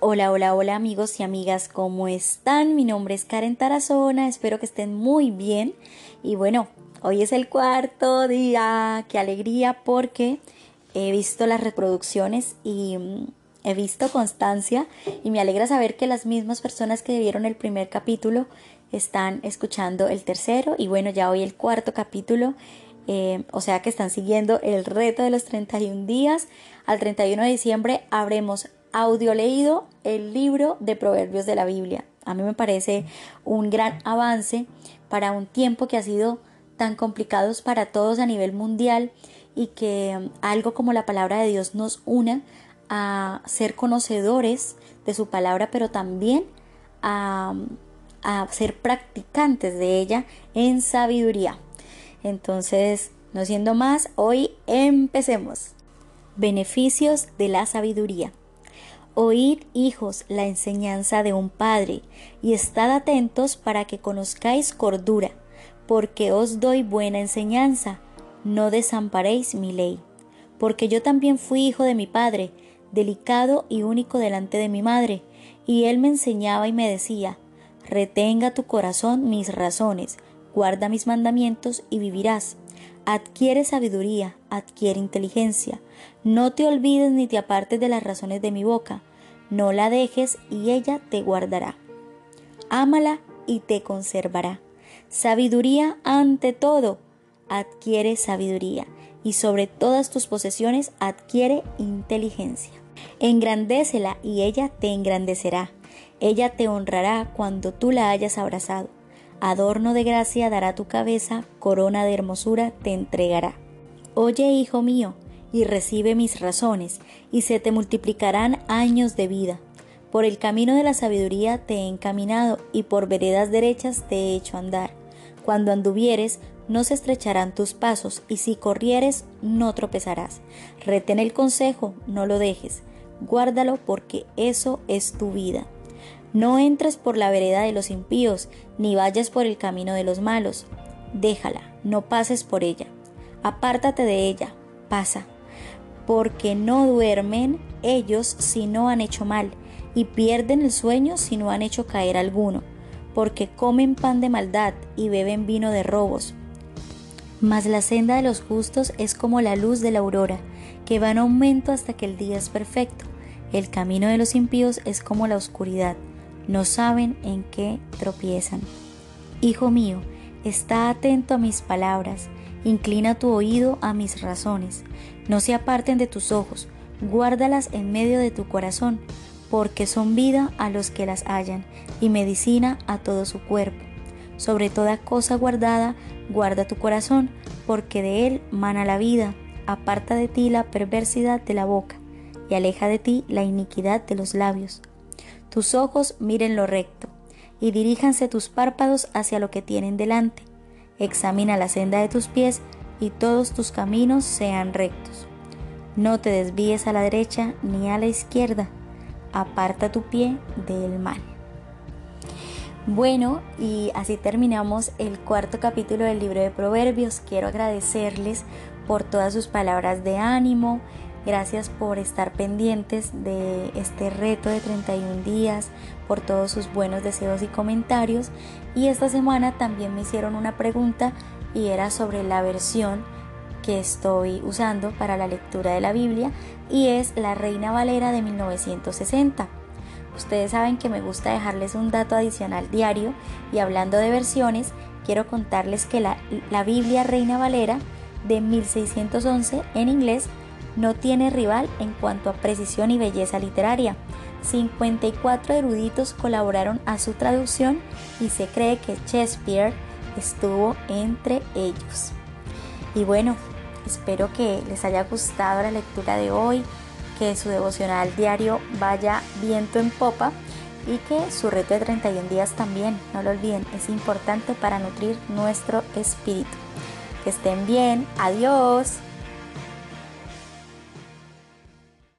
Hola, hola, hola amigos y amigas, ¿cómo están? Mi nombre es Karen Tarazona, espero que estén muy bien. Y bueno, hoy es el cuarto día, qué alegría porque he visto las reproducciones y mm, he visto constancia y me alegra saber que las mismas personas que vieron el primer capítulo están escuchando el tercero y bueno, ya hoy el cuarto capítulo. Eh, o sea que están siguiendo el reto de los 31 días. Al 31 de diciembre habremos audio leído el libro de Proverbios de la Biblia. A mí me parece un gran avance para un tiempo que ha sido tan complicado para todos a nivel mundial y que um, algo como la palabra de Dios nos una a ser conocedores de su palabra, pero también a, um, a ser practicantes de ella en sabiduría. Entonces, no siendo más, hoy empecemos. Beneficios de la sabiduría. Oíd, hijos, la enseñanza de un padre, y estad atentos para que conozcáis cordura, porque os doy buena enseñanza. No desamparéis mi ley. Porque yo también fui hijo de mi padre, delicado y único delante de mi madre, y él me enseñaba y me decía, retenga tu corazón mis razones, guarda mis mandamientos y vivirás. Adquiere sabiduría, adquiere inteligencia. No te olvides ni te apartes de las razones de mi boca no la dejes y ella te guardará. Ámala y te conservará. Sabiduría ante todo. Adquiere sabiduría y sobre todas tus posesiones adquiere inteligencia. Engrandécela y ella te engrandecerá. Ella te honrará cuando tú la hayas abrazado. Adorno de gracia dará tu cabeza, corona de hermosura te entregará. Oye, hijo mío, y recibe mis razones, y se te multiplicarán años de vida. Por el camino de la sabiduría te he encaminado, y por veredas derechas te he hecho andar. Cuando anduvieres, no se estrecharán tus pasos, y si corrieres, no tropezarás. Retén el consejo, no lo dejes, guárdalo porque eso es tu vida. No entres por la vereda de los impíos, ni vayas por el camino de los malos. Déjala, no pases por ella. Apártate de ella, pasa porque no duermen ellos si no han hecho mal, y pierden el sueño si no han hecho caer alguno, porque comen pan de maldad y beben vino de robos. Mas la senda de los justos es como la luz de la aurora, que va en aumento hasta que el día es perfecto. El camino de los impíos es como la oscuridad, no saben en qué tropiezan. Hijo mío, está atento a mis palabras, inclina tu oído a mis razones no se aparten de tus ojos, guárdalas en medio de tu corazón, porque son vida a los que las hallan y medicina a todo su cuerpo. Sobre toda cosa guardada, guarda tu corazón, porque de él mana la vida. Aparta de ti la perversidad de la boca, y aleja de ti la iniquidad de los labios. Tus ojos miren lo recto, y diríjanse tus párpados hacia lo que tienen delante. Examina la senda de tus pies, y todos tus caminos sean rectos. No te desvíes a la derecha ni a la izquierda, aparta tu pie del mal. Bueno, y así terminamos el cuarto capítulo del libro de Proverbios. Quiero agradecerles por todas sus palabras de ánimo. Gracias por estar pendientes de este reto de 31 días, por todos sus buenos deseos y comentarios. Y esta semana también me hicieron una pregunta y era sobre la versión que estoy usando para la lectura de la Biblia y es la Reina Valera de 1960. Ustedes saben que me gusta dejarles un dato adicional diario y hablando de versiones, quiero contarles que la, la Biblia Reina Valera de 1611 en inglés no tiene rival en cuanto a precisión y belleza literaria. 54 eruditos colaboraron a su traducción y se cree que Shakespeare estuvo entre ellos. Y bueno, espero que les haya gustado la lectura de hoy, que su devocional diario vaya viento en popa y que su reto de 31 días también, no lo olviden, es importante para nutrir nuestro espíritu. Que estén bien, adiós.